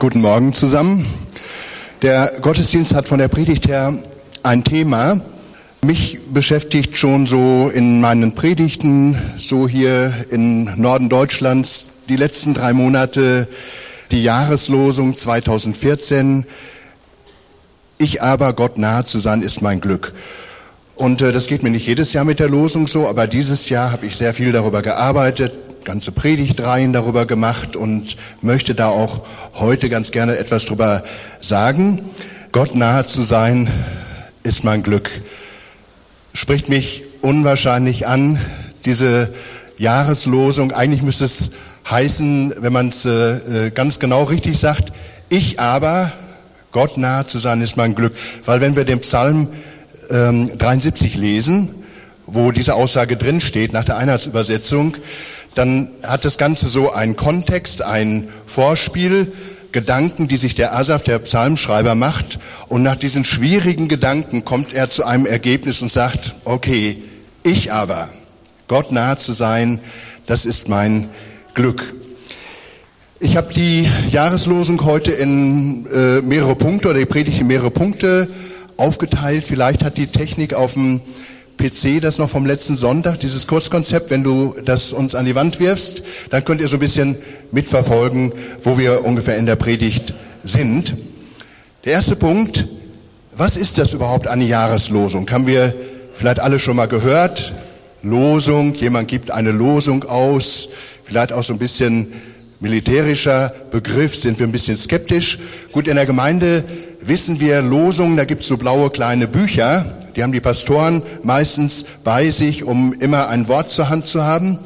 Guten Morgen zusammen. Der Gottesdienst hat von der Predigt her ein Thema. Mich beschäftigt schon so in meinen Predigten, so hier im Norden Deutschlands, die letzten drei Monate die Jahreslosung 2014. Ich aber Gott nahe zu sein ist mein Glück. Und äh, das geht mir nicht jedes Jahr mit der Losung so, aber dieses Jahr habe ich sehr viel darüber gearbeitet, ganze Predigtreihen darüber gemacht und möchte da auch heute ganz gerne etwas drüber sagen. Gott nahe zu sein ist mein Glück. Spricht mich unwahrscheinlich an, diese Jahreslosung. Eigentlich müsste es heißen, wenn man es äh, äh, ganz genau richtig sagt, ich aber, Gott nahe zu sein ist mein Glück. Weil wenn wir den Psalm ähm, 73 lesen, wo diese Aussage drin steht, nach der Einheitsübersetzung, dann hat das Ganze so einen Kontext, ein Vorspiel, Gedanken, die sich der Asaf, der Psalmschreiber, macht. Und nach diesen schwierigen Gedanken kommt er zu einem Ergebnis und sagt, okay, ich aber, Gott nahe zu sein, das ist mein Glück. Ich habe die Jahreslosung heute in äh, mehrere Punkte oder die Predigt in mehrere Punkte aufgeteilt. Vielleicht hat die Technik auf dem PC, das noch vom letzten Sonntag, dieses Kurzkonzept, wenn du das uns an die Wand wirfst, dann könnt ihr so ein bisschen mitverfolgen, wo wir ungefähr in der Predigt sind. Der erste Punkt, was ist das überhaupt eine Jahreslosung? Haben wir vielleicht alle schon mal gehört? Losung, jemand gibt eine Losung aus, vielleicht auch so ein bisschen militärischer Begriff, sind wir ein bisschen skeptisch. Gut, in der Gemeinde wissen wir Losungen, da gibt's so blaue kleine Bücher, die haben die Pastoren meistens bei sich, um immer ein Wort zur Hand zu haben.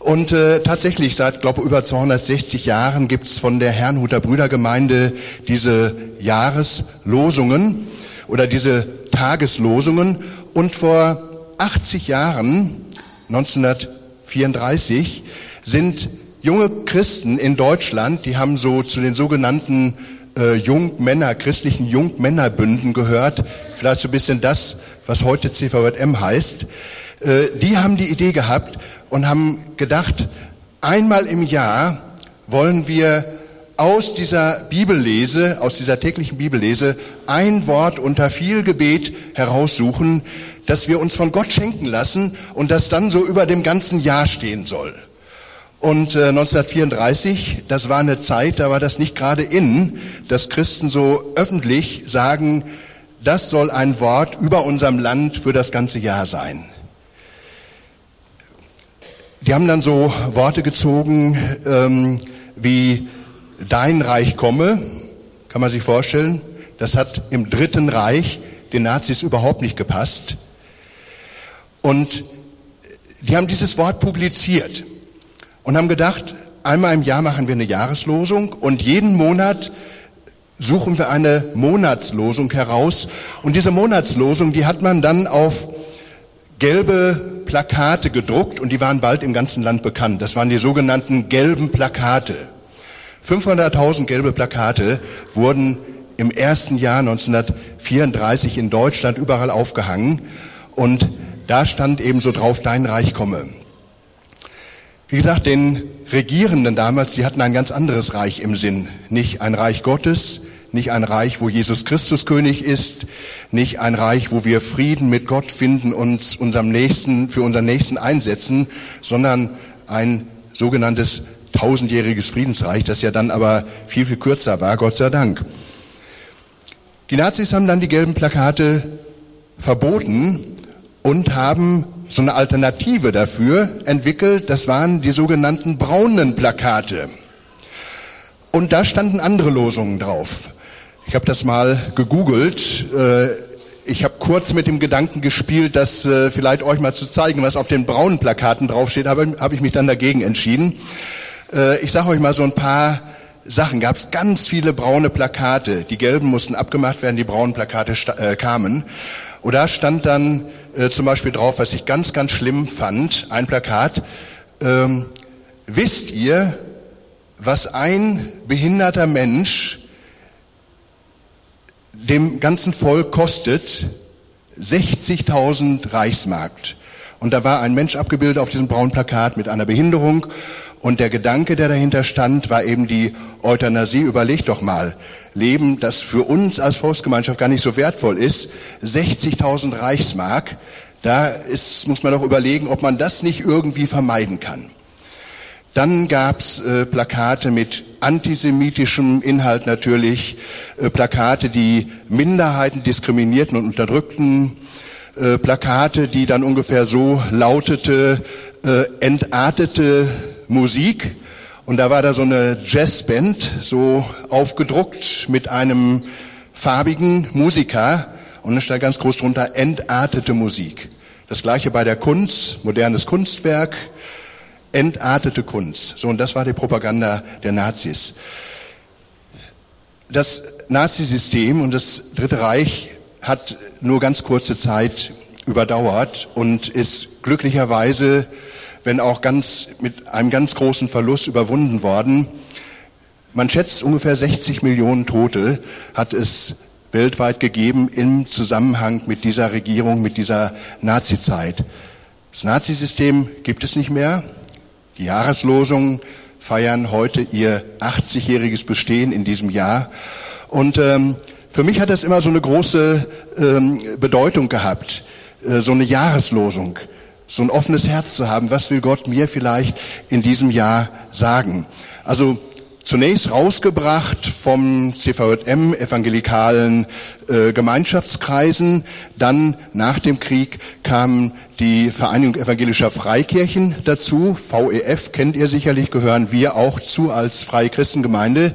Und äh, tatsächlich, seit, glaube über 260 Jahren gibt's von der Herrnhuter Brüdergemeinde diese Jahreslosungen oder diese Tageslosungen. Und vor 80 Jahren, 1934, sind junge Christen in Deutschland, die haben so zu den sogenannten äh, Jungmänner, christlichen Jungmännerbünden gehört, vielleicht so ein bisschen das, was heute CVM heißt, äh, die haben die Idee gehabt und haben gedacht, einmal im Jahr wollen wir aus dieser Bibellese, aus dieser täglichen Bibellese, ein Wort unter viel Gebet heraussuchen, das wir uns von Gott schenken lassen und das dann so über dem ganzen Jahr stehen soll. Und äh, 1934, das war eine Zeit, da war das nicht gerade in, dass Christen so öffentlich sagen, das soll ein Wort über unserem Land für das ganze Jahr sein. Die haben dann so Worte gezogen ähm, wie Dein Reich komme, kann man sich vorstellen. Das hat im Dritten Reich den Nazis überhaupt nicht gepasst. Und die haben dieses Wort publiziert und haben gedacht, einmal im Jahr machen wir eine Jahreslosung und jeden Monat suchen wir eine Monatslosung heraus. Und diese Monatslosung, die hat man dann auf gelbe Plakate gedruckt und die waren bald im ganzen Land bekannt. Das waren die sogenannten gelben Plakate. 500.000 gelbe Plakate wurden im ersten Jahr 1934 in Deutschland überall aufgehangen und da stand eben so drauf, dein Reich komme. Wie gesagt, den Regierenden damals, die hatten ein ganz anderes Reich im Sinn. Nicht ein Reich Gottes, nicht ein Reich, wo Jesus Christus König ist, nicht ein Reich, wo wir Frieden mit Gott finden, uns unserem Nächsten, für unseren Nächsten einsetzen, sondern ein sogenanntes tausendjähriges Friedensreich, das ja dann aber viel, viel kürzer war, Gott sei Dank. Die Nazis haben dann die gelben Plakate verboten und haben so eine Alternative dafür entwickelt. Das waren die sogenannten braunen Plakate. Und da standen andere Losungen drauf. Ich habe das mal gegoogelt. Äh, ich habe kurz mit dem Gedanken gespielt, das äh, vielleicht euch mal zu zeigen, was auf den braunen Plakaten draufsteht, aber habe ich mich dann dagegen entschieden. Äh, ich sage euch mal so ein paar Sachen. Gab es ganz viele braune Plakate. Die gelben mussten abgemacht werden, die braunen Plakate kamen. Und da stand dann äh, zum Beispiel drauf, was ich ganz, ganz schlimm fand, ein Plakat. Ähm, wisst ihr, was ein behinderter Mensch dem ganzen Volk kostet? 60.000 Reichsmark. Und da war ein Mensch abgebildet auf diesem braunen Plakat mit einer Behinderung. Und der Gedanke, der dahinter stand, war eben die Euthanasie. Überleg doch mal, Leben, das für uns als Volksgemeinschaft gar nicht so wertvoll ist, 60.000 Reichsmark, da ist, muss man doch überlegen, ob man das nicht irgendwie vermeiden kann. Dann gab's äh, Plakate mit antisemitischem Inhalt natürlich, äh, Plakate, die Minderheiten diskriminierten und unterdrückten, äh, Plakate, die dann ungefähr so lautete, äh, entartete Musik. Und da war da so eine Jazzband, so aufgedruckt mit einem farbigen Musiker. Und da stand ganz groß drunter, entartete Musik. Das gleiche bei der Kunst, modernes Kunstwerk, entartete Kunst. So, und das war die Propaganda der Nazis. Das Nazisystem und das Dritte Reich hat nur ganz kurze Zeit überdauert und ist glücklicherweise, wenn auch ganz, mit einem ganz großen Verlust überwunden worden. Man schätzt ungefähr 60 Millionen Tote hat es weltweit gegeben im Zusammenhang mit dieser Regierung, mit dieser Nazizeit. Das Nazisystem gibt es nicht mehr. Die Jahreslosungen feiern heute ihr 80-jähriges Bestehen in diesem Jahr. Und ähm, für mich hat das immer so eine große ähm, Bedeutung gehabt, äh, so eine Jahreslosung, so ein offenes Herz zu haben. Was will Gott mir vielleicht in diesem Jahr sagen? Also zunächst rausgebracht vom CVM, evangelikalen äh, Gemeinschaftskreisen. Dann nach dem Krieg kam die Vereinigung evangelischer Freikirchen dazu. VEF kennt ihr sicherlich, gehören wir auch zu als Freie Christengemeinde.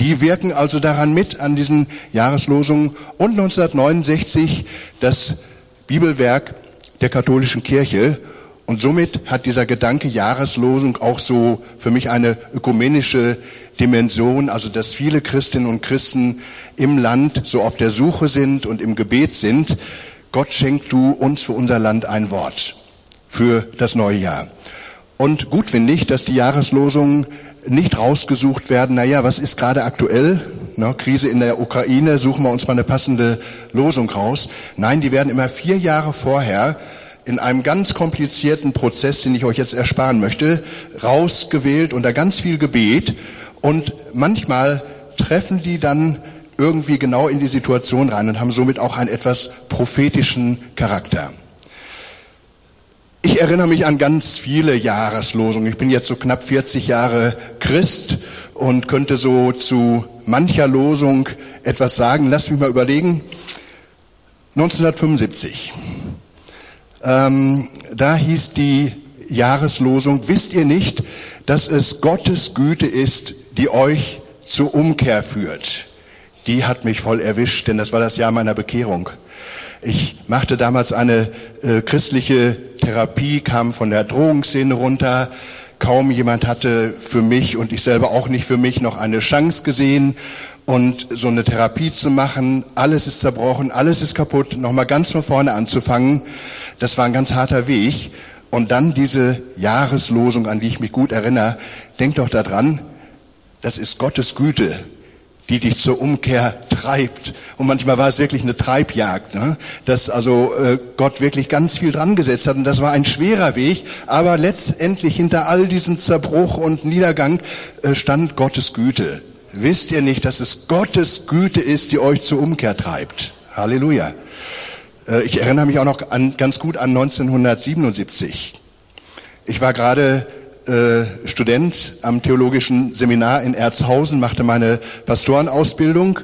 Die wirken also daran mit, an diesen Jahreslosungen. Und 1969 das Bibelwerk der katholischen Kirche. Und somit hat dieser Gedanke Jahreslosung auch so für mich eine ökumenische Dimension, also dass viele Christinnen und Christen im Land so auf der Suche sind und im Gebet sind. Gott schenkt du uns für unser Land ein Wort für das neue Jahr. Und gut finde ich, dass die Jahreslosungen nicht rausgesucht werden, naja, was ist gerade aktuell? Na, Krise in der Ukraine, suchen wir uns mal eine passende Losung raus. Nein, die werden immer vier Jahre vorher in einem ganz komplizierten Prozess, den ich euch jetzt ersparen möchte, rausgewählt unter ganz viel Gebet und manchmal treffen die dann irgendwie genau in die Situation rein und haben somit auch einen etwas prophetischen Charakter. Ich erinnere mich an ganz viele Jahreslosungen. Ich bin jetzt so knapp 40 Jahre Christ und könnte so zu mancher Losung etwas sagen. Lass mich mal überlegen. 1975. Ähm, da hieß die Jahreslosung, wisst ihr nicht, dass es Gottes Güte ist, die euch zur Umkehr führt, die hat mich voll erwischt, denn das war das Jahr meiner Bekehrung. Ich machte damals eine äh, christliche Therapie, kam von der Drohungsszene runter. Kaum jemand hatte für mich und ich selber auch nicht für mich noch eine Chance gesehen. Und so eine Therapie zu machen, alles ist zerbrochen, alles ist kaputt, nochmal ganz von vorne anzufangen, das war ein ganz harter Weg. Und dann diese Jahreslosung, an die ich mich gut erinnere, denk doch daran, das ist Gottes Güte, die dich zur Umkehr treibt. Und manchmal war es wirklich eine Treibjagd, ne? dass also äh, Gott wirklich ganz viel dran gesetzt hat. Und das war ein schwerer Weg, aber letztendlich hinter all diesem Zerbruch und Niedergang äh, stand Gottes Güte. Wisst ihr nicht, dass es Gottes Güte ist, die euch zur Umkehr treibt? Halleluja. Äh, ich erinnere mich auch noch an, ganz gut an 1977. Ich war gerade äh, Student am theologischen Seminar in Erzhausen, machte meine Pastorenausbildung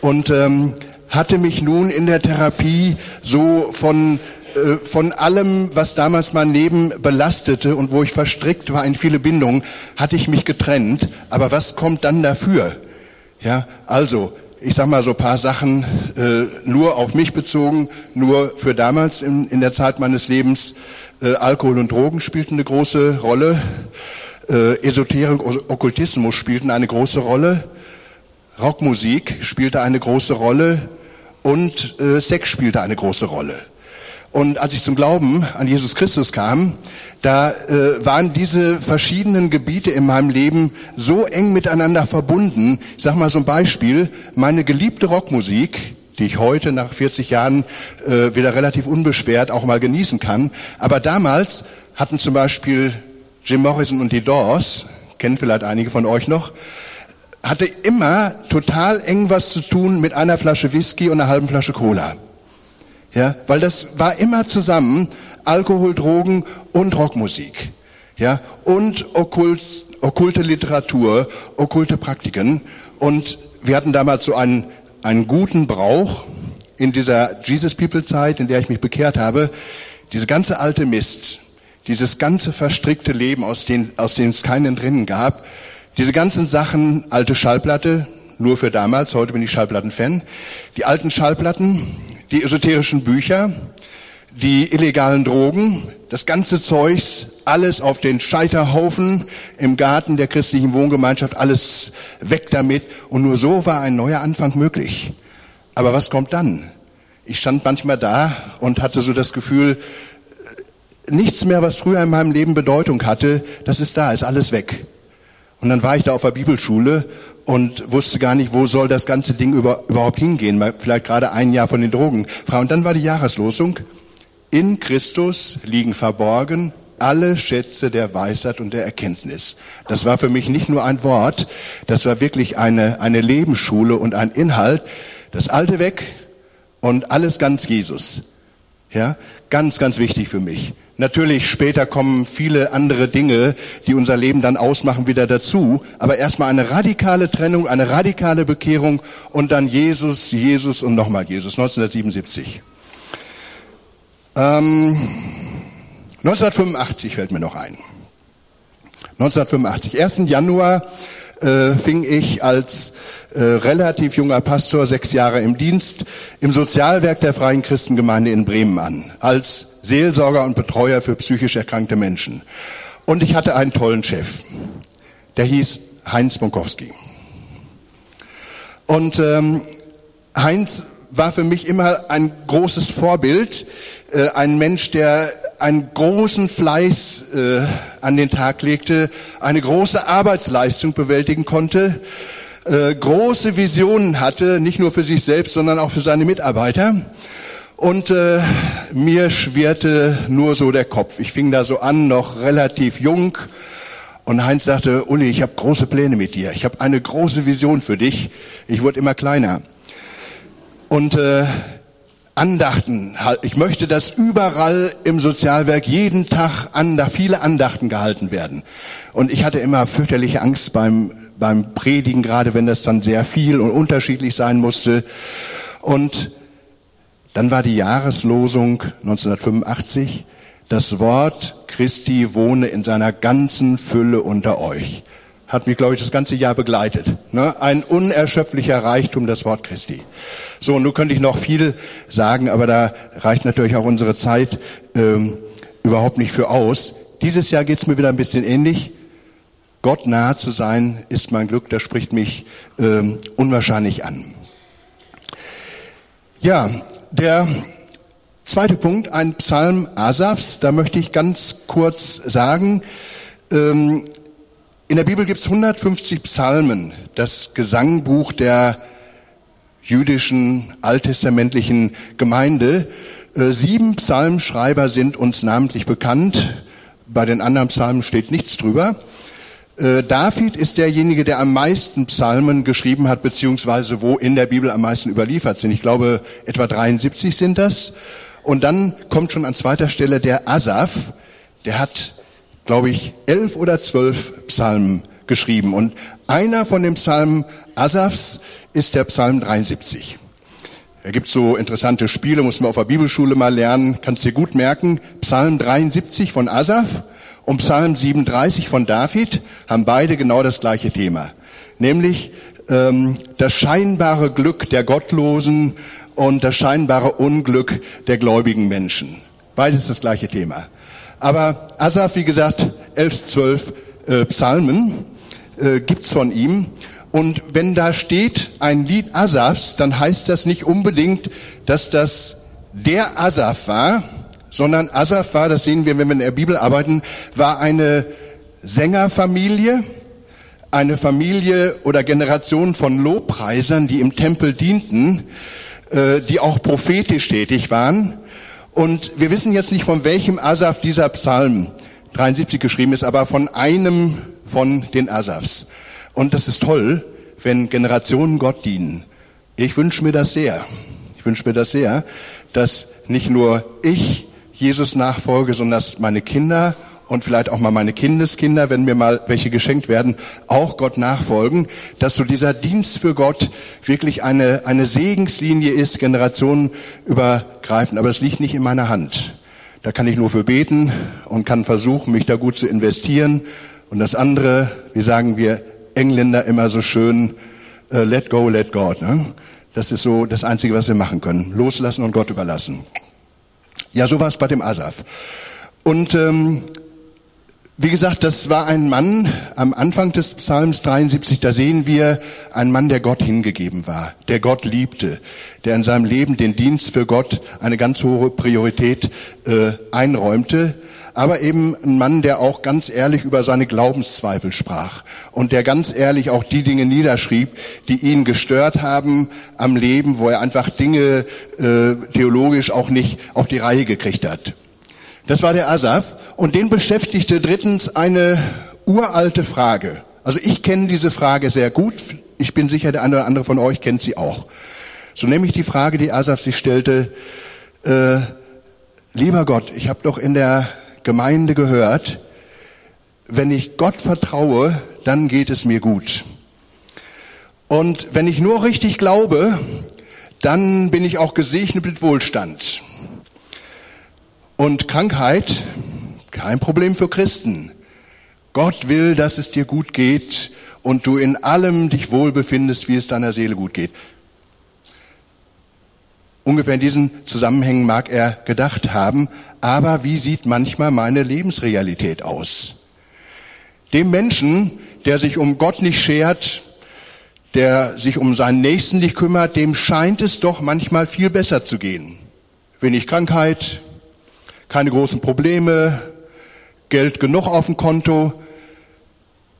und ähm, hatte mich nun in der Therapie so von äh, von allem, was damals mein Leben belastete und wo ich verstrickt war in viele Bindungen, hatte ich mich getrennt. Aber was kommt dann dafür? Ja, also ich sag mal so paar Sachen äh, nur auf mich bezogen, nur für damals in, in der Zeit meines Lebens. Äh, Alkohol und Drogen spielten eine große Rolle. Äh, Esoterik, Okkultismus spielten eine große Rolle. Rockmusik spielte eine große Rolle und äh, Sex spielte eine große Rolle. Und als ich zum Glauben an Jesus Christus kam, da äh, waren diese verschiedenen Gebiete in meinem Leben so eng miteinander verbunden. Ich sag mal so ein Beispiel, meine geliebte Rockmusik, die ich heute nach 40 Jahren äh, wieder relativ unbeschwert auch mal genießen kann. Aber damals hatten zum Beispiel Jim Morrison und die Doors, kennen vielleicht einige von euch noch, hatte immer total eng was zu tun mit einer Flasche Whisky und einer halben Flasche Cola. Ja, weil das war immer zusammen Alkohol, Drogen und Rockmusik. Ja, und okkult, okkulte Literatur, okkulte Praktiken. Und wir hatten damals so einen, einen guten Brauch in dieser Jesus People Zeit, in der ich mich bekehrt habe, diese ganze alte Mist, dieses ganze verstrickte Leben, aus dem, aus dem es keinen drinnen gab, diese ganzen Sachen, alte Schallplatte, nur für damals, heute bin ich Schallplatten-Fan, die alten Schallplatten, die esoterischen Bücher, die illegalen Drogen, das ganze Zeugs, alles auf den Scheiterhaufen im Garten der christlichen Wohngemeinschaft, alles weg damit. Und nur so war ein neuer Anfang möglich. Aber was kommt dann? Ich stand manchmal da und hatte so das Gefühl, nichts mehr, was früher in meinem Leben Bedeutung hatte, das ist da, ist alles weg. Und dann war ich da auf der Bibelschule und wusste gar nicht, wo soll das ganze Ding über, überhaupt hingehen. Vielleicht gerade ein Jahr von den Drogen. Und dann war die Jahreslosung. In Christus liegen verborgen alle Schätze der Weisheit und der Erkenntnis. Das war für mich nicht nur ein Wort, das war wirklich eine, eine Lebensschule und ein Inhalt. Das Alte weg und alles ganz Jesus. Ja, ganz, ganz wichtig für mich. Natürlich später kommen viele andere Dinge, die unser Leben dann ausmachen, wieder dazu. Aber erstmal eine radikale Trennung, eine radikale Bekehrung und dann Jesus, Jesus und nochmal Jesus. 1977. Ähm, 1985 fällt mir noch ein. 1985, 1. Januar äh, fing ich als äh, relativ junger Pastor, sechs Jahre im Dienst, im Sozialwerk der Freien Christengemeinde in Bremen an, als Seelsorger und Betreuer für psychisch erkrankte Menschen. Und ich hatte einen tollen Chef, der hieß Heinz Bonkowski. Und ähm, Heinz war für mich immer ein großes Vorbild, äh, ein Mensch, der einen großen Fleiß äh, an den Tag legte, eine große Arbeitsleistung bewältigen konnte, äh, große Visionen hatte, nicht nur für sich selbst, sondern auch für seine Mitarbeiter. Und äh, mir schwirrte nur so der Kopf. Ich fing da so an, noch relativ jung. Und Heinz sagte, Uli, ich habe große Pläne mit dir. Ich habe eine große Vision für dich. Ich wurde immer kleiner. Und äh, Andachten. Ich möchte, dass überall im Sozialwerk jeden Tag viele Andachten gehalten werden. Und ich hatte immer fürchterliche Angst beim, beim Predigen, gerade wenn das dann sehr viel und unterschiedlich sein musste. Und dann war die Jahreslosung 1985, das Wort Christi wohne in seiner ganzen Fülle unter euch. Hat mich, glaube ich, das ganze Jahr begleitet. Ne? Ein unerschöpflicher Reichtum, das Wort Christi. So, nun könnte ich noch viel sagen, aber da reicht natürlich auch unsere Zeit ähm, überhaupt nicht für aus. Dieses Jahr geht es mir wieder ein bisschen ähnlich. Gott nahe zu sein, ist mein Glück, das spricht mich ähm, unwahrscheinlich an. Ja, der zweite Punkt, ein Psalm Asafs, da möchte ich ganz kurz sagen, ähm, in der Bibel gibt es 150 Psalmen, das Gesangbuch der jüdischen alttestamentlichen Gemeinde. Äh, sieben Psalmschreiber sind uns namentlich bekannt. Bei den anderen Psalmen steht nichts drüber. Äh, David ist derjenige, der am meisten Psalmen geschrieben hat, beziehungsweise wo in der Bibel am meisten überliefert sind. Ich glaube, etwa 73 sind das. Und dann kommt schon an zweiter Stelle der Asaf. Der hat, glaube ich, elf oder zwölf Psalmen geschrieben. Und einer von den Psalmen Asafs ist der Psalm 73. Er gibt so interessante Spiele, muss man auf der Bibelschule mal lernen, kannst dir gut merken. Psalm 73 von Asaf und Psalm 37 von David haben beide genau das gleiche Thema, nämlich ähm, das scheinbare Glück der Gottlosen und das scheinbare Unglück der gläubigen Menschen. Beides das gleiche Thema. Aber Asaf, wie gesagt, elf, zwölf äh, Psalmen äh, gibt's von ihm und wenn da steht ein Lied Asafs, dann heißt das nicht unbedingt, dass das der Asaf war, sondern Asaf war, das sehen wir, wenn wir in der Bibel arbeiten, war eine Sängerfamilie, eine Familie oder Generation von Lobpreisern, die im Tempel dienten, äh, die auch prophetisch tätig waren. Und wir wissen jetzt nicht, von welchem Asaf dieser Psalm 73 geschrieben ist, aber von einem von den Asafs. Und das ist toll, wenn Generationen Gott dienen. Ich wünsche mir das sehr. Ich wünsche mir das sehr, dass nicht nur ich Jesus nachfolge, sondern dass meine Kinder und vielleicht auch mal meine Kindeskinder, wenn mir mal welche geschenkt werden, auch Gott nachfolgen, dass so dieser Dienst für Gott wirklich eine, eine Segenslinie ist, generationenübergreifend. Aber es liegt nicht in meiner Hand. Da kann ich nur für beten und kann versuchen, mich da gut zu investieren. Und das andere, wie sagen wir Engländer immer so schön, uh, let go, let God. Ne? Das ist so das Einzige, was wir machen können. Loslassen und Gott überlassen. Ja, so war es bei dem Asaf. Und ähm, wie gesagt, das war ein Mann am Anfang des Psalms 73, da sehen wir einen Mann, der Gott hingegeben war, der Gott liebte, der in seinem Leben den Dienst für Gott eine ganz hohe Priorität äh, einräumte, aber eben ein Mann, der auch ganz ehrlich über seine Glaubenszweifel sprach und der ganz ehrlich auch die Dinge niederschrieb, die ihn gestört haben am Leben, wo er einfach Dinge äh, theologisch auch nicht auf die Reihe gekriegt hat. Das war der Asaf. Und den beschäftigte drittens eine uralte Frage. Also ich kenne diese Frage sehr gut. Ich bin sicher, der eine oder andere von euch kennt sie auch. So nämlich die Frage, die Asaf sich stellte, äh, lieber Gott, ich habe doch in der Gemeinde gehört, wenn ich Gott vertraue, dann geht es mir gut. Und wenn ich nur richtig glaube, dann bin ich auch gesegnet mit Wohlstand. Und Krankheit, kein Problem für Christen. Gott will, dass es dir gut geht und du in allem dich wohl befindest, wie es deiner Seele gut geht. Ungefähr in diesen Zusammenhängen mag er gedacht haben, aber wie sieht manchmal meine Lebensrealität aus? Dem Menschen, der sich um Gott nicht schert, der sich um seinen Nächsten nicht kümmert, dem scheint es doch manchmal viel besser zu gehen. Wenig Krankheit, keine großen Probleme, Geld genug auf dem Konto.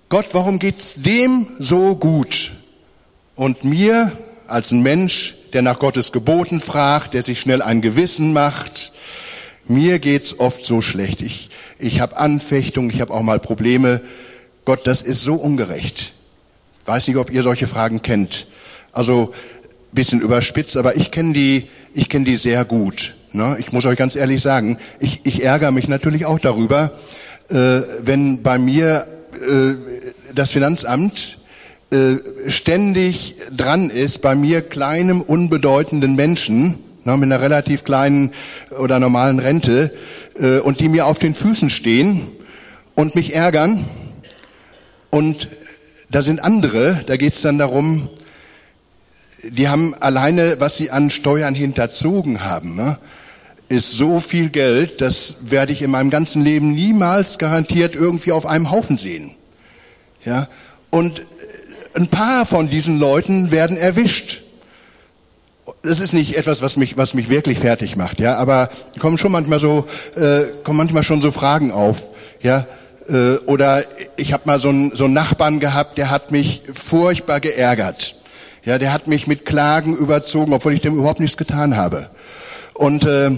Gott, warum geht's dem so gut? Und mir als ein Mensch, der nach Gottes Geboten fragt, der sich schnell ein Gewissen macht, mir geht's oft so schlecht. Ich, ich habe Anfechtungen, ich habe auch mal Probleme. Gott, das ist so ungerecht. Weiß nicht, ob ihr solche Fragen kennt. Also bisschen überspitzt, aber ich kenne die, ich kenne die sehr gut. Ne? Ich muss euch ganz ehrlich sagen, ich, ich ärgere mich natürlich auch darüber, äh, wenn bei mir äh, das Finanzamt äh, ständig dran ist, bei mir kleinem, unbedeutenden Menschen, ne, mit einer relativ kleinen oder normalen Rente, äh, und die mir auf den Füßen stehen und mich ärgern. Und da sind andere, da geht es dann darum, die haben alleine, was sie an Steuern hinterzogen haben, ne, ist so viel Geld, das werde ich in meinem ganzen Leben niemals garantiert irgendwie auf einem Haufen sehen. Ja, und ein paar von diesen Leuten werden erwischt. Das ist nicht etwas, was mich, was mich wirklich fertig macht, ja, aber kommen schon manchmal so, äh, kommen manchmal schon so Fragen auf, ja, äh, oder ich habe mal so einen, so einen Nachbarn gehabt, der hat mich furchtbar geärgert. Ja, der hat mich mit Klagen überzogen, obwohl ich dem überhaupt nichts getan habe. Und äh,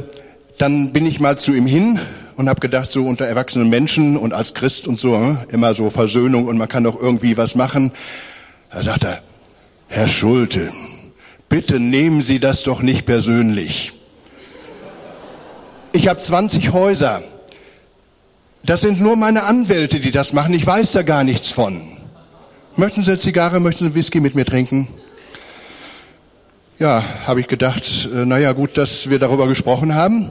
dann bin ich mal zu ihm hin und habe gedacht, so unter erwachsenen Menschen und als Christ und so, hm, immer so Versöhnung und man kann doch irgendwie was machen. Da sagt er, Herr Schulte, bitte nehmen Sie das doch nicht persönlich. Ich habe 20 Häuser. Das sind nur meine Anwälte, die das machen. Ich weiß da gar nichts von. Möchten Sie eine Zigarre, möchten Sie einen Whisky mit mir trinken? Ja, habe ich gedacht, äh, naja gut, dass wir darüber gesprochen haben.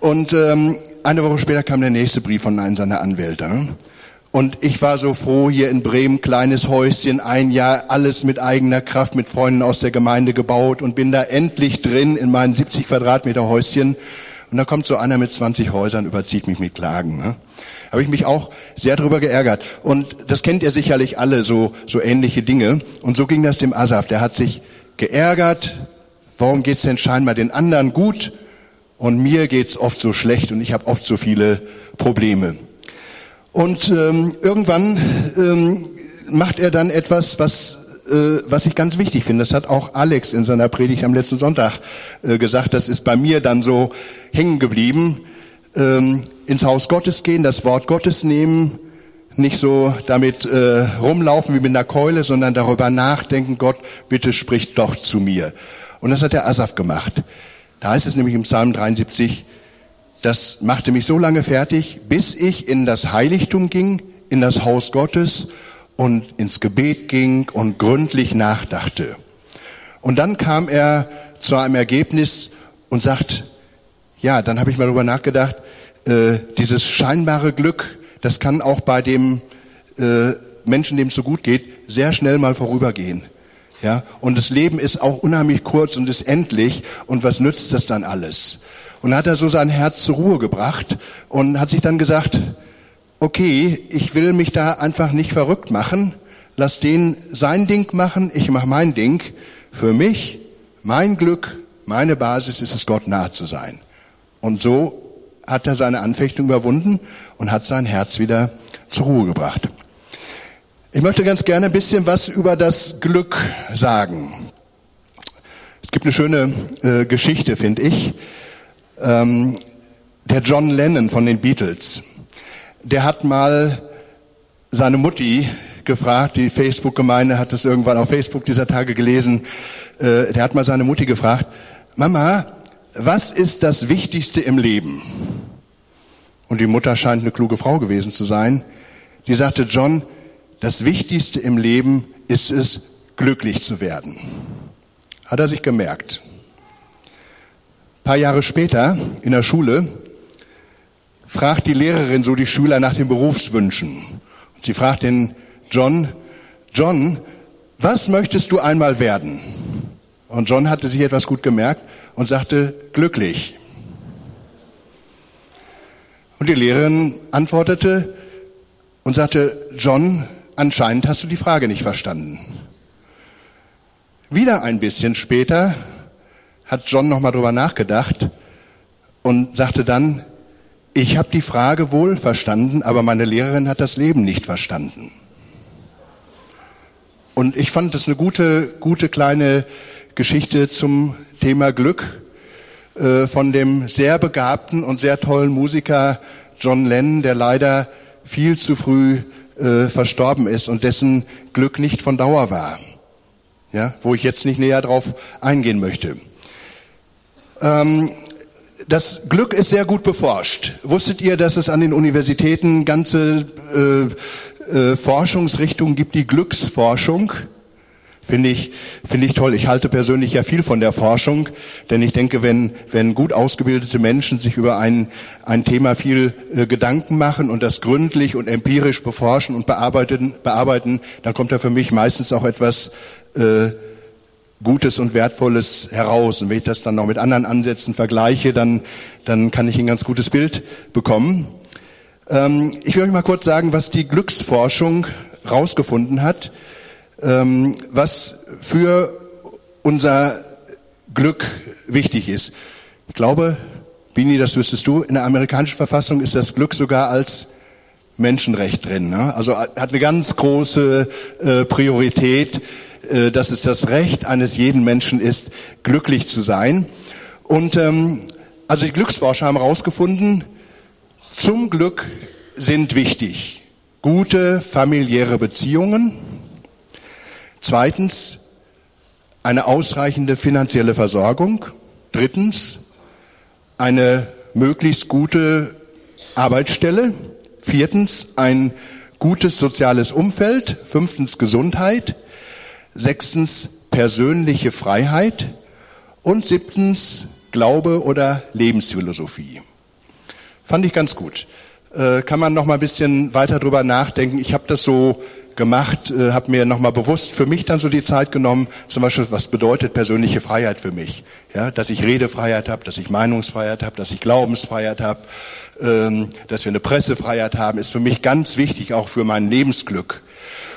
Und ähm, eine Woche später kam der nächste Brief von einem seiner Anwälte. Und ich war so froh, hier in Bremen, kleines Häuschen, ein Jahr, alles mit eigener Kraft, mit Freunden aus der Gemeinde gebaut und bin da endlich drin in meinen 70 Quadratmeter Häuschen. Und da kommt so einer mit 20 Häusern, überzieht mich mit Klagen. Ne? Habe ich mich auch sehr darüber geärgert. Und das kennt ihr sicherlich alle, so, so ähnliche Dinge. Und so ging das dem Asaf. Der hat sich geärgert, warum geht's denn scheinbar den anderen gut und mir geht's oft so schlecht und ich habe oft so viele Probleme. Und ähm, irgendwann ähm, macht er dann etwas, was äh, was ich ganz wichtig finde. Das hat auch Alex in seiner Predigt am letzten Sonntag äh, gesagt. Das ist bei mir dann so hängen geblieben. ähm, ins Haus Gottes gehen, das Wort Gottes nehmen, nicht so damit äh, rumlaufen wie mit einer Keule, sondern darüber nachdenken, Gott, bitte sprich doch zu mir. Und das hat der Asaf gemacht. Da heißt es nämlich im Psalm 73, das machte mich so lange fertig, bis ich in das Heiligtum ging, in das Haus Gottes und ins Gebet ging und gründlich nachdachte. Und dann kam er zu einem Ergebnis und sagt, ja, dann habe ich mal darüber nachgedacht, äh, dieses scheinbare Glück, das kann auch bei dem äh, Menschen, dem es so gut geht, sehr schnell mal vorübergehen. Ja, und das Leben ist auch unheimlich kurz und ist endlich. Und was nützt das dann alles? Und hat er so sein Herz zur Ruhe gebracht und hat sich dann gesagt, okay, ich will mich da einfach nicht verrückt machen. Lass den sein Ding machen, ich mache mein Ding. Für mich, mein Glück, meine Basis ist es, Gott nahe zu sein. Und so hat er seine Anfechtung überwunden und hat sein Herz wieder zur Ruhe gebracht. Ich möchte ganz gerne ein bisschen was über das Glück sagen. Es gibt eine schöne äh, Geschichte, finde ich. Ähm, der John Lennon von den Beatles, der hat mal seine Mutti gefragt, die Facebook-Gemeinde hat es irgendwann auf Facebook dieser Tage gelesen, äh, der hat mal seine Mutti gefragt, Mama, was ist das Wichtigste im Leben? Und die Mutter scheint eine kluge Frau gewesen zu sein. Die sagte, John, das Wichtigste im Leben ist es, glücklich zu werden. Hat er sich gemerkt. Ein paar Jahre später in der Schule fragt die Lehrerin so die Schüler nach den Berufswünschen. Und sie fragt den John, John, was möchtest du einmal werden? Und John hatte sich etwas gut gemerkt und sagte, glücklich. Und die Lehrerin antwortete und sagte, John, anscheinend hast du die Frage nicht verstanden. Wieder ein bisschen später hat John nochmal drüber nachgedacht und sagte dann, ich habe die Frage wohl verstanden, aber meine Lehrerin hat das Leben nicht verstanden. Und ich fand das eine gute, gute kleine Geschichte zum Thema Glück von dem sehr begabten und sehr tollen Musiker John Lennon, der leider viel zu früh äh, verstorben ist und dessen Glück nicht von Dauer war. Ja, wo ich jetzt nicht näher drauf eingehen möchte. Ähm, das Glück ist sehr gut beforscht. Wusstet ihr, dass es an den Universitäten ganze äh, äh, Forschungsrichtungen gibt, die Glücksforschung? Finde ich, finde ich toll. Ich halte persönlich ja viel von der Forschung, denn ich denke, wenn, wenn gut ausgebildete Menschen sich über ein, ein Thema viel äh, Gedanken machen und das gründlich und empirisch beforschen und bearbeiten, bearbeiten, dann kommt da für mich meistens auch etwas äh, Gutes und Wertvolles heraus. Und wenn ich das dann noch mit anderen Ansätzen vergleiche, dann, dann kann ich ein ganz gutes Bild bekommen. Ähm, ich will euch mal kurz sagen, was die Glücksforschung rausgefunden hat ähm, was für unser Glück wichtig ist. Ich glaube, Bini, das wüsstest du, in der amerikanischen Verfassung ist das Glück sogar als Menschenrecht drin. Ne? Also hat eine ganz große äh, Priorität, äh, dass es das Recht eines jeden Menschen ist, glücklich zu sein. Und ähm, also die Glücksforscher haben herausgefunden, zum Glück sind wichtig gute familiäre Beziehungen, Zweitens, eine ausreichende finanzielle Versorgung. Drittens, eine möglichst gute Arbeitsstelle. Viertens, ein gutes soziales Umfeld. Fünftens, Gesundheit. Sechstens, persönliche Freiheit. Und siebtens, Glaube oder Lebensphilosophie. Fand ich ganz gut. Äh, kann man noch mal ein bisschen weiter drüber nachdenken. Ich habe das so gemacht, äh, habe mir nochmal bewusst für mich dann so die Zeit genommen, zum Beispiel, was bedeutet persönliche Freiheit für mich? Ja, dass ich Redefreiheit habe, dass ich Meinungsfreiheit habe, dass ich Glaubensfreiheit habe, ähm, dass wir eine Pressefreiheit haben, ist für mich ganz wichtig, auch für mein Lebensglück.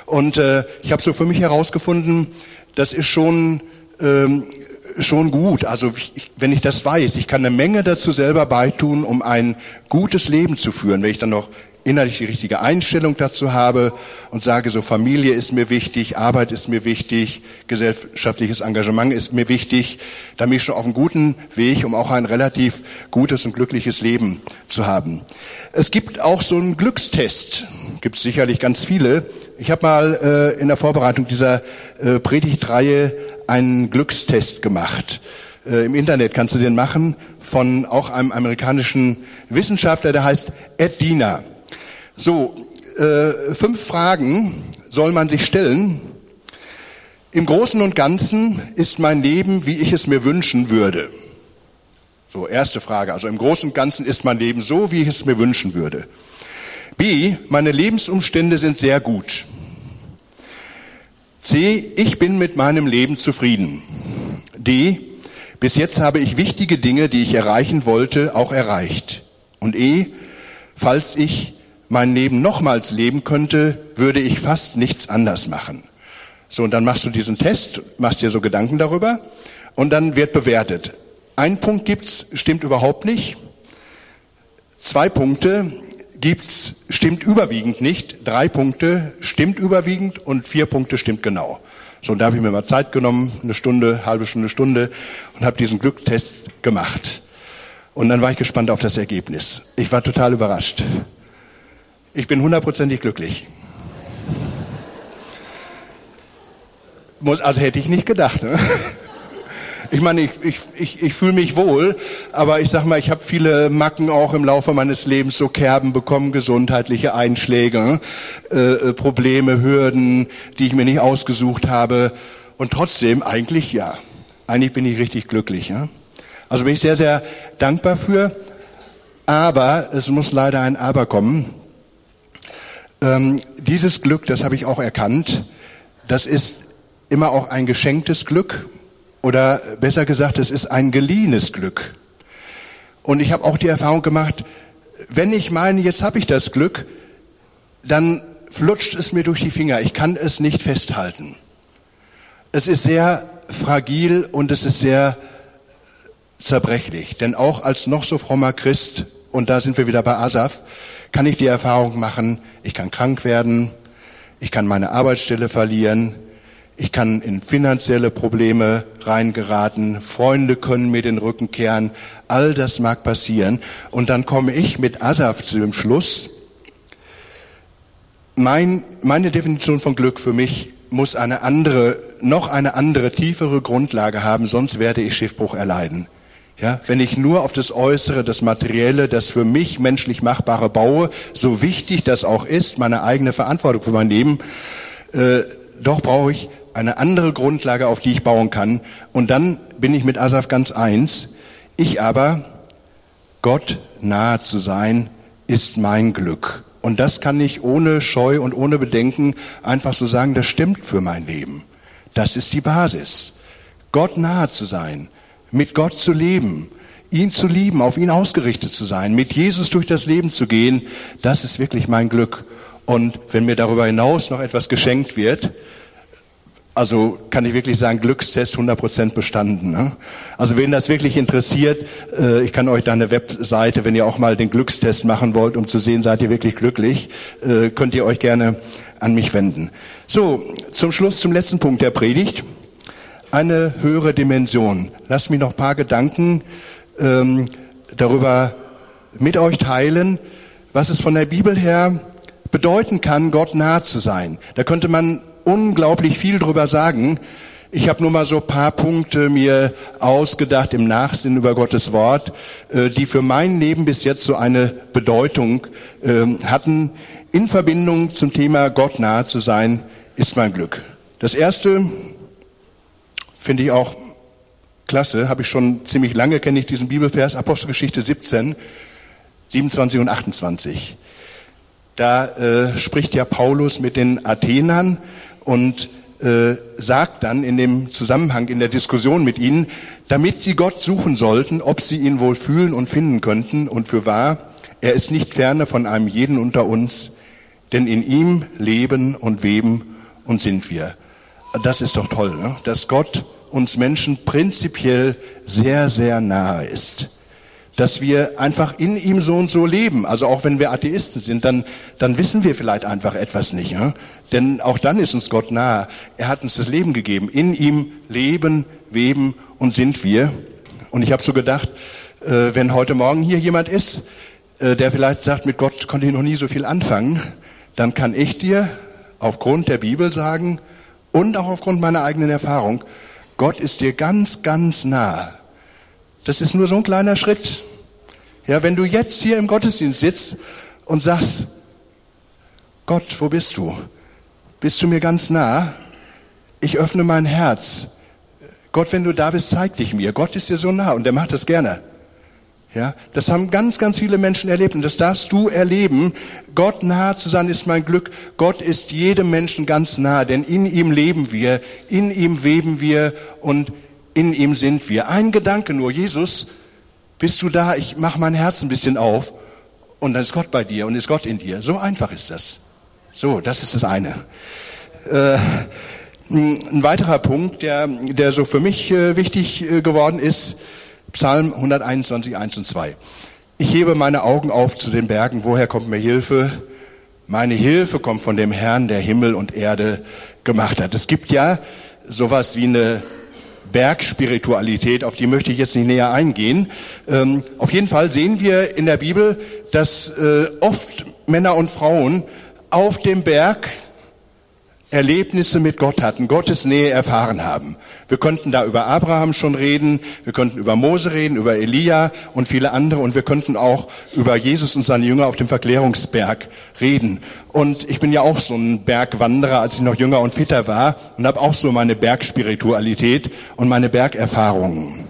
Und äh, ich habe so für mich herausgefunden, das ist schon ähm, schon gut. Also ich, wenn ich das weiß, ich kann eine Menge dazu selber beitun, um ein gutes Leben zu führen. Wenn ich dann noch innerlich die richtige Einstellung dazu habe und sage, so Familie ist mir wichtig, Arbeit ist mir wichtig, gesellschaftliches Engagement ist mir wichtig, dann bin ich schon auf einem guten Weg, um auch ein relativ gutes und glückliches Leben zu haben. Es gibt auch so einen Glückstest, gibt es sicherlich ganz viele. Ich habe mal äh, in der Vorbereitung dieser äh, Predigtreihe einen Glückstest gemacht. Äh, Im Internet kannst du den machen von auch einem amerikanischen Wissenschaftler, der heißt Ed Diener. So, äh, fünf Fragen soll man sich stellen. Im Großen und Ganzen ist mein Leben, wie ich es mir wünschen würde. So, erste Frage. Also im Großen und Ganzen ist mein Leben so, wie ich es mir wünschen würde. B, meine Lebensumstände sind sehr gut. C, ich bin mit meinem Leben zufrieden. D, bis jetzt habe ich wichtige Dinge, die ich erreichen wollte, auch erreicht. Und E, falls ich mein Leben nochmals leben könnte, würde ich fast nichts anders machen. So, und dann machst du diesen Test, machst dir so Gedanken darüber und dann wird bewertet. Ein Punkt gibt's, stimmt überhaupt nicht. Zwei Punkte gibt's, stimmt überwiegend nicht. Drei Punkte stimmt überwiegend und vier Punkte stimmt genau. So, und da habe ich mir mal Zeit genommen, eine Stunde, halbe Stunde, Stunde und habe diesen Glücktest gemacht. Und dann war ich gespannt auf das Ergebnis. Ich war total überrascht. Ich bin hundertprozentig glücklich. Muss, also hätte ich nicht gedacht. Ne? Ich meine, ich, ich, ich, ich fühle mich wohl, aber ich sag mal, ich habe viele Macken auch im Laufe meines Lebens, so Kerben bekommen, gesundheitliche Einschläge, äh, äh, Probleme, Hürden, die ich mir nicht ausgesucht habe. Und trotzdem, eigentlich ja, eigentlich bin ich richtig glücklich. Ja? Also bin ich sehr, sehr dankbar für. Aber es muss leider ein Aber kommen. Ähm, dieses Glück, das habe ich auch erkannt, das ist immer auch ein geschenktes Glück oder besser gesagt, es ist ein geliehenes Glück. Und ich habe auch die Erfahrung gemacht, wenn ich meine, jetzt habe ich das Glück, dann flutscht es mir durch die Finger. Ich kann es nicht festhalten. Es ist sehr fragil und es ist sehr zerbrechlich. Denn auch als noch so frommer Christ, und da sind wir wieder bei Asaf, kann ich die Erfahrung machen, ich kann krank werden, ich kann meine Arbeitsstelle verlieren, ich kann in finanzielle Probleme reingeraten, Freunde können mir den Rücken kehren, all das mag passieren. Und dann komme ich mit Asaf zu dem Schluss, mein, meine Definition von Glück für mich muss eine andere, noch eine andere, tiefere Grundlage haben, sonst werde ich Schiffbruch erleiden. Ja, wenn ich nur auf das Äußere, das Materielle, das für mich menschlich Machbare baue, so wichtig das auch ist, meine eigene Verantwortung für mein Leben, äh, doch brauche ich eine andere Grundlage, auf die ich bauen kann. Und dann bin ich mit Asaf ganz eins. Ich aber, Gott nahe zu sein, ist mein Glück. Und das kann ich ohne Scheu und ohne Bedenken einfach so sagen, das stimmt für mein Leben. Das ist die Basis. Gott nahe zu sein mit Gott zu leben, ihn zu lieben, auf ihn ausgerichtet zu sein, mit Jesus durch das Leben zu gehen, das ist wirklich mein Glück. Und wenn mir darüber hinaus noch etwas geschenkt wird, also kann ich wirklich sagen, Glückstest 100% bestanden. Ne? Also wen das wirklich interessiert, äh, ich kann euch da eine Webseite, wenn ihr auch mal den Glückstest machen wollt, um zu sehen, seid ihr wirklich glücklich, äh, könnt ihr euch gerne an mich wenden. So, zum Schluss, zum letzten Punkt der Predigt eine höhere Dimension. Lasst mich noch ein paar Gedanken ähm, darüber mit euch teilen, was es von der Bibel her bedeuten kann, Gott nahe zu sein. Da könnte man unglaublich viel drüber sagen. Ich habe nur mal so paar Punkte mir ausgedacht im Nachsinn über Gottes Wort, äh, die für mein Leben bis jetzt so eine Bedeutung äh, hatten. In Verbindung zum Thema Gott nahe zu sein, ist mein Glück. Das erste, Finde ich auch klasse, habe ich schon ziemlich lange, kenne ich diesen Bibelvers, Apostelgeschichte 17, 27 und 28. Da äh, spricht ja Paulus mit den Athenern und äh, sagt dann in dem Zusammenhang, in der Diskussion mit ihnen, damit sie Gott suchen sollten, ob sie ihn wohl fühlen und finden könnten. Und für wahr, er ist nicht ferne von einem jeden unter uns, denn in ihm leben und weben und sind wir. Das ist doch toll, ne? dass Gott uns Menschen prinzipiell sehr, sehr nahe ist. dass wir einfach in ihm so und so leben. Also auch wenn wir Atheisten sind, dann, dann wissen wir vielleicht einfach etwas nicht. Ja? Denn auch dann ist uns Gott nahe. Er hat uns das Leben gegeben. In ihm leben, weben und sind wir. Und ich habe so gedacht, äh, wenn heute Morgen hier jemand ist, äh, der vielleicht sagt, mit Gott konnte ich noch nie so viel anfangen, dann kann ich dir aufgrund der Bibel sagen und auch aufgrund meiner eigenen Erfahrung, Gott ist dir ganz, ganz nah. Das ist nur so ein kleiner Schritt. Ja, wenn du jetzt hier im Gottesdienst sitzt und sagst, Gott, wo bist du? Bist du mir ganz nah? Ich öffne mein Herz. Gott, wenn du da bist, zeig dich mir. Gott ist dir so nah und er macht das gerne. Ja, das haben ganz, ganz viele Menschen erlebt und das darfst du erleben. Gott nahe zu sein ist mein Glück. Gott ist jedem Menschen ganz nah, denn in ihm leben wir, in ihm weben wir und in ihm sind wir. Ein Gedanke nur, Jesus, bist du da? Ich mache mein Herz ein bisschen auf und dann ist Gott bei dir und ist Gott in dir. So einfach ist das. So, das ist das eine. Äh, ein weiterer Punkt, der, der so für mich äh, wichtig äh, geworden ist, Psalm 121, 1 und 2. Ich hebe meine Augen auf zu den Bergen. Woher kommt mir Hilfe? Meine Hilfe kommt von dem Herrn, der Himmel und Erde gemacht hat. Es gibt ja sowas wie eine Bergspiritualität, auf die möchte ich jetzt nicht näher eingehen. Ähm, auf jeden Fall sehen wir in der Bibel, dass äh, oft Männer und Frauen auf dem Berg Erlebnisse mit Gott hatten, Gottes Nähe erfahren haben. Wir könnten da über Abraham schon reden, wir könnten über Mose reden, über Elia und viele andere und wir könnten auch über Jesus und seine Jünger auf dem Verklärungsberg reden. Und ich bin ja auch so ein Bergwanderer, als ich noch jünger und fitter war und habe auch so meine Bergspiritualität und meine Bergerfahrungen.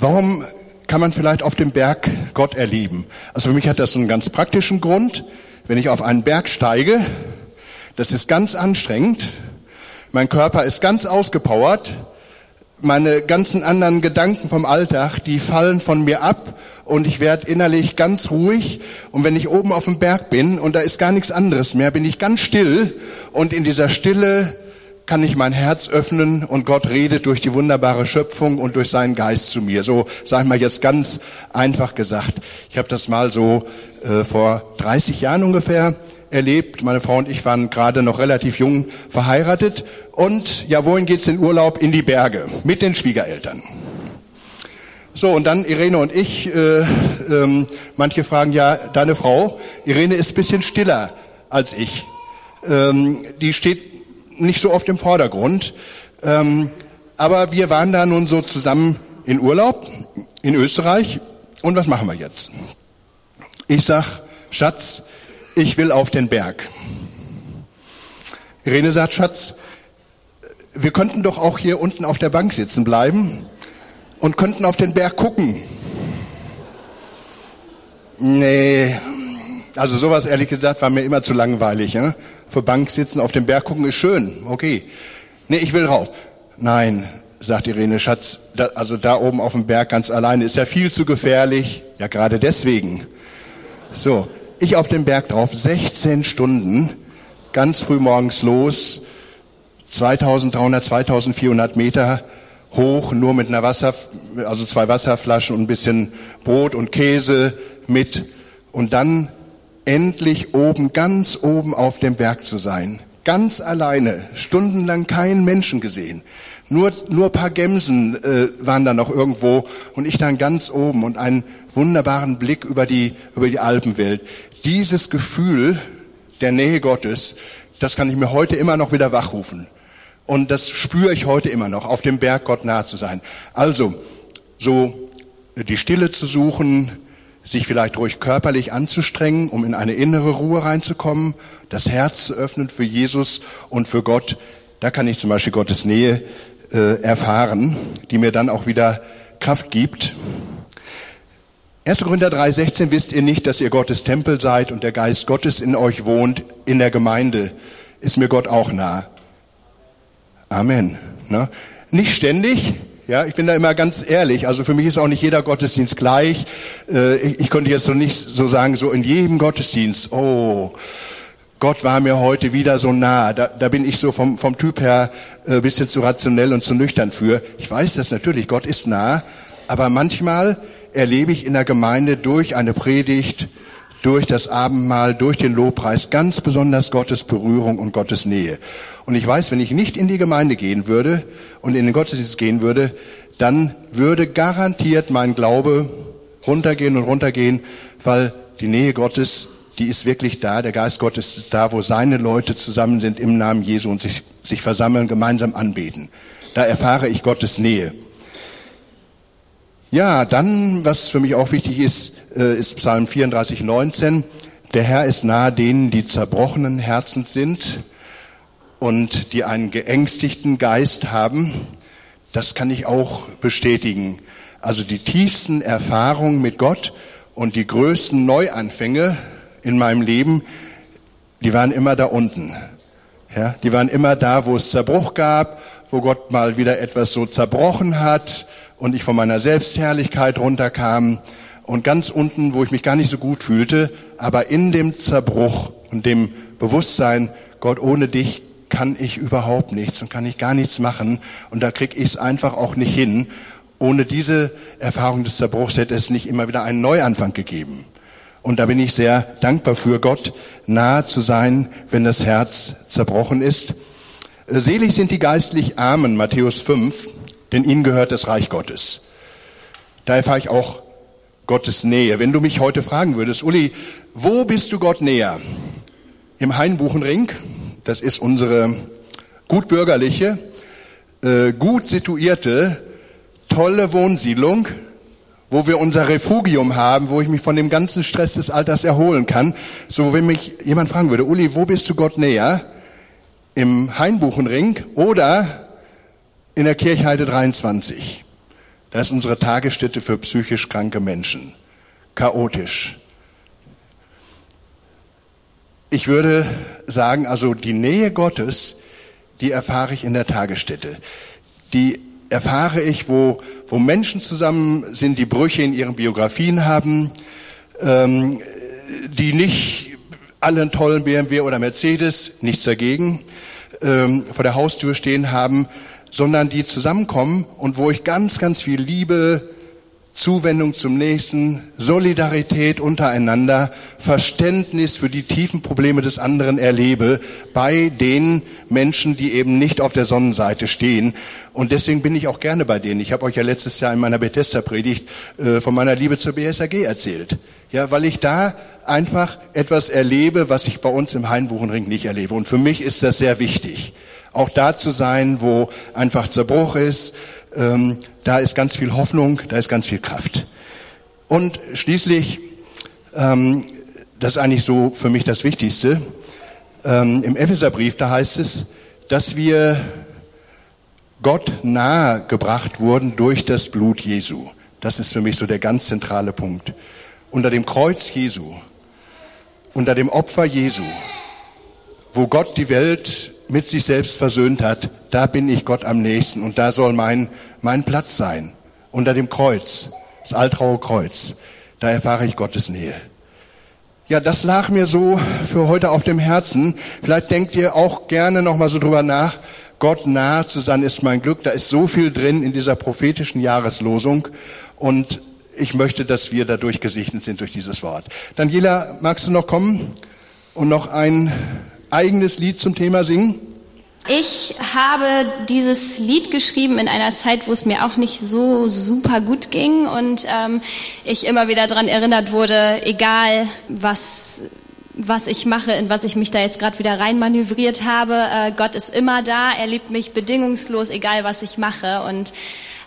Warum kann man vielleicht auf dem Berg Gott erleben? Also für mich hat das so einen ganz praktischen Grund. Wenn ich auf einen Berg steige, das ist ganz anstrengend. Mein Körper ist ganz ausgepowert. Meine ganzen anderen Gedanken vom Alltag, die fallen von mir ab und ich werde innerlich ganz ruhig. Und wenn ich oben auf dem Berg bin und da ist gar nichts anderes mehr, bin ich ganz still und in dieser Stille kann ich mein Herz öffnen und Gott redet durch die wunderbare Schöpfung und durch seinen Geist zu mir. So, sag mal jetzt ganz einfach gesagt. Ich habe das mal so äh, vor 30 Jahren ungefähr erlebt. Meine Frau und ich waren gerade noch relativ jung verheiratet. Und ja, wohin geht's in Urlaub? In die Berge mit den Schwiegereltern. So, und dann Irene und ich, äh, ähm, manche fragen ja, deine Frau, Irene ist bisschen stiller als ich. Ähm, die steht nicht so oft im Vordergrund. Ähm, aber wir waren da nun so zusammen in Urlaub in Österreich. Und was machen wir jetzt? Ich sag, Schatz, ich will auf den Berg. Irene sagt, Schatz, wir könnten doch auch hier unten auf der Bank sitzen bleiben und könnten auf den Berg gucken. Nee, also sowas ehrlich gesagt war mir immer zu langweilig. Ja? Für Bank sitzen, auf dem Berg gucken ist schön, okay. Nee, ich will rauf. Nein, sagt Irene Schatz, da, also da oben auf dem Berg ganz alleine ist ja viel zu gefährlich. Ja, gerade deswegen. So, ich auf dem Berg drauf, 16 Stunden, ganz früh morgens los, 2300, 2400 Meter hoch, nur mit einer Wasser, also zwei Wasserflaschen und ein bisschen Brot und Käse mit und dann endlich oben, ganz oben auf dem Berg zu sein. Ganz alleine, stundenlang keinen Menschen gesehen. Nur, nur paar Gemsen äh, waren da noch irgendwo und ich dann ganz oben und einen wunderbaren Blick über die, über die Alpenwelt. Dieses Gefühl der Nähe Gottes, das kann ich mir heute immer noch wieder wachrufen. Und das spüre ich heute immer noch, auf dem Berg Gott nahe zu sein. Also, so die Stille zu suchen, sich vielleicht ruhig körperlich anzustrengen, um in eine innere Ruhe reinzukommen, das Herz zu öffnen für Jesus und für Gott. Da kann ich zum Beispiel Gottes Nähe äh, erfahren, die mir dann auch wieder Kraft gibt. 1. Korinther 3,16 wisst ihr nicht, dass ihr Gottes Tempel seid und der Geist Gottes in euch wohnt, in der Gemeinde. Ist mir Gott auch nah. Amen. Ne? Nicht ständig, ja, ich bin da immer ganz ehrlich. Also für mich ist auch nicht jeder Gottesdienst gleich. Äh, ich könnte jetzt so nicht so sagen, so in jedem Gottesdienst, oh, Gott war mir heute wieder so nah. Da, da bin ich so vom, vom Typ her äh, bisschen zu rationell und zu nüchtern für. Ich weiß das natürlich, Gott ist nah, Aber manchmal erlebe ich in der Gemeinde durch eine Predigt, durch das Abendmahl, durch den Lobpreis ganz besonders Gottes Berührung und Gottes Nähe. Und ich weiß, wenn ich nicht in die Gemeinde gehen würde und in den Gottesdienst gehen würde, dann würde garantiert mein Glaube runtergehen und runtergehen, weil die Nähe Gottes, die ist wirklich da, der Geist Gottes ist da, wo seine Leute zusammen sind im Namen Jesu und sich, sich versammeln, gemeinsam anbeten. Da erfahre ich Gottes Nähe. Ja, dann, was für mich auch wichtig ist, äh, ist Psalm 34, 19. Der Herr ist nahe denen, die zerbrochenen Herzens sind und die einen geängstigten Geist haben. Das kann ich auch bestätigen. Also die tiefsten Erfahrungen mit Gott und die größten Neuanfänge in meinem Leben, die waren immer da unten. Ja, die waren immer da, wo es Zerbruch gab, wo Gott mal wieder etwas so zerbrochen hat und ich von meiner Selbstherrlichkeit runterkam und ganz unten, wo ich mich gar nicht so gut fühlte, aber in dem Zerbruch und dem Bewusstsein, Gott, ohne dich kann ich überhaupt nichts und kann ich gar nichts machen und da krieg ich es einfach auch nicht hin. Ohne diese Erfahrung des Zerbruchs hätte es nicht immer wieder einen Neuanfang gegeben. Und da bin ich sehr dankbar für Gott, nahe zu sein, wenn das Herz zerbrochen ist. Selig sind die geistlich Armen, Matthäus 5 denn ihnen gehört das Reich Gottes. Da erfahre ich auch Gottes Nähe. Wenn du mich heute fragen würdest, Uli, wo bist du Gott näher? Im Hainbuchenring, das ist unsere gut bürgerliche, äh, gut situierte, tolle Wohnsiedlung, wo wir unser Refugium haben, wo ich mich von dem ganzen Stress des Alters erholen kann. So, wenn mich jemand fragen würde, Uli, wo bist du Gott näher? Im Hainbuchenring oder in der Kirchheide 23. Da ist unsere Tagesstätte für psychisch kranke Menschen. Chaotisch. Ich würde sagen, also die Nähe Gottes, die erfahre ich in der Tagesstätte. Die erfahre ich, wo, wo Menschen zusammen sind, die Brüche in ihren Biografien haben, ähm, die nicht alle einen tollen BMW oder Mercedes, nichts dagegen, ähm, vor der Haustür stehen haben, sondern die zusammenkommen und wo ich ganz, ganz viel Liebe, Zuwendung zum Nächsten, Solidarität untereinander, Verständnis für die tiefen Probleme des anderen erlebe bei den Menschen, die eben nicht auf der Sonnenseite stehen. Und deswegen bin ich auch gerne bei denen. Ich habe euch ja letztes Jahr in meiner Bethesda-Predigt äh, von meiner Liebe zur BSAG erzählt. Ja, weil ich da einfach etwas erlebe, was ich bei uns im Hainbuchenring nicht erlebe. Und für mich ist das sehr wichtig auch da zu sein, wo einfach Zerbruch ist. Ähm, da ist ganz viel Hoffnung, da ist ganz viel Kraft. Und schließlich, ähm, das ist eigentlich so für mich das Wichtigste, ähm, im Epheserbrief, da heißt es, dass wir Gott nahe gebracht wurden durch das Blut Jesu. Das ist für mich so der ganz zentrale Punkt. Unter dem Kreuz Jesu, unter dem Opfer Jesu, wo Gott die Welt mit sich selbst versöhnt hat, da bin ich Gott am nächsten und da soll mein, mein Platz sein. Unter dem Kreuz, das Altraue Kreuz. Da erfahre ich Gottes Nähe. Ja, das lag mir so für heute auf dem Herzen. Vielleicht denkt ihr auch gerne nochmal so drüber nach. Gott nahe zu sein ist mein Glück. Da ist so viel drin in dieser prophetischen Jahreslosung. Und ich möchte, dass wir dadurch gesegnet sind durch dieses Wort. Daniela, magst du noch kommen und noch ein eigenes Lied zum Thema singen? Ich habe dieses Lied geschrieben in einer Zeit, wo es mir auch nicht so super gut ging und ähm, ich immer wieder daran erinnert wurde, egal was was ich mache, in was ich mich da jetzt gerade wieder reinmanövriert habe. Äh, Gott ist immer da, er liebt mich bedingungslos, egal was ich mache. Und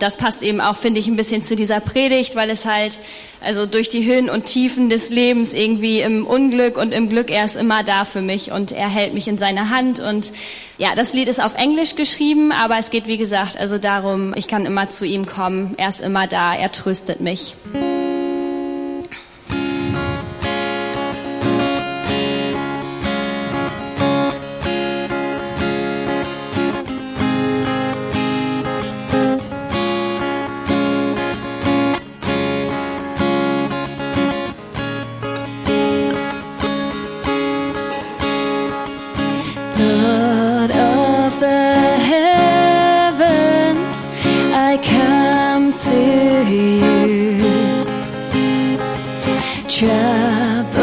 das passt eben auch, finde ich, ein bisschen zu dieser Predigt, weil es halt, also durch die Höhen und Tiefen des Lebens irgendwie im Unglück und im Glück, er ist immer da für mich und er hält mich in seine Hand und ja, das Lied ist auf Englisch geschrieben, aber es geht, wie gesagt, also darum, ich kann immer zu ihm kommen, er ist immer da, er tröstet mich. to the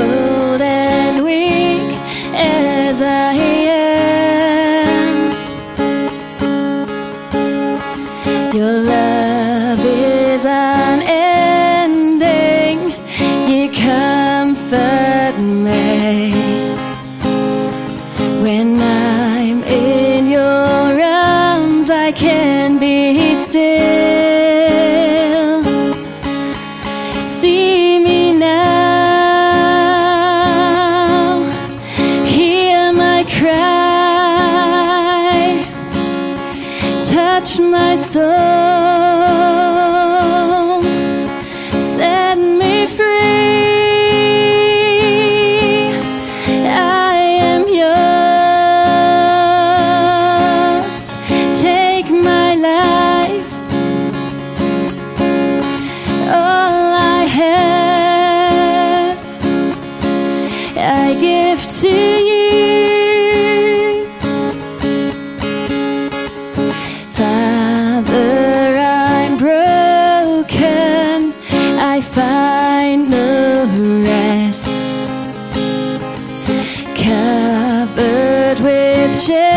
shit.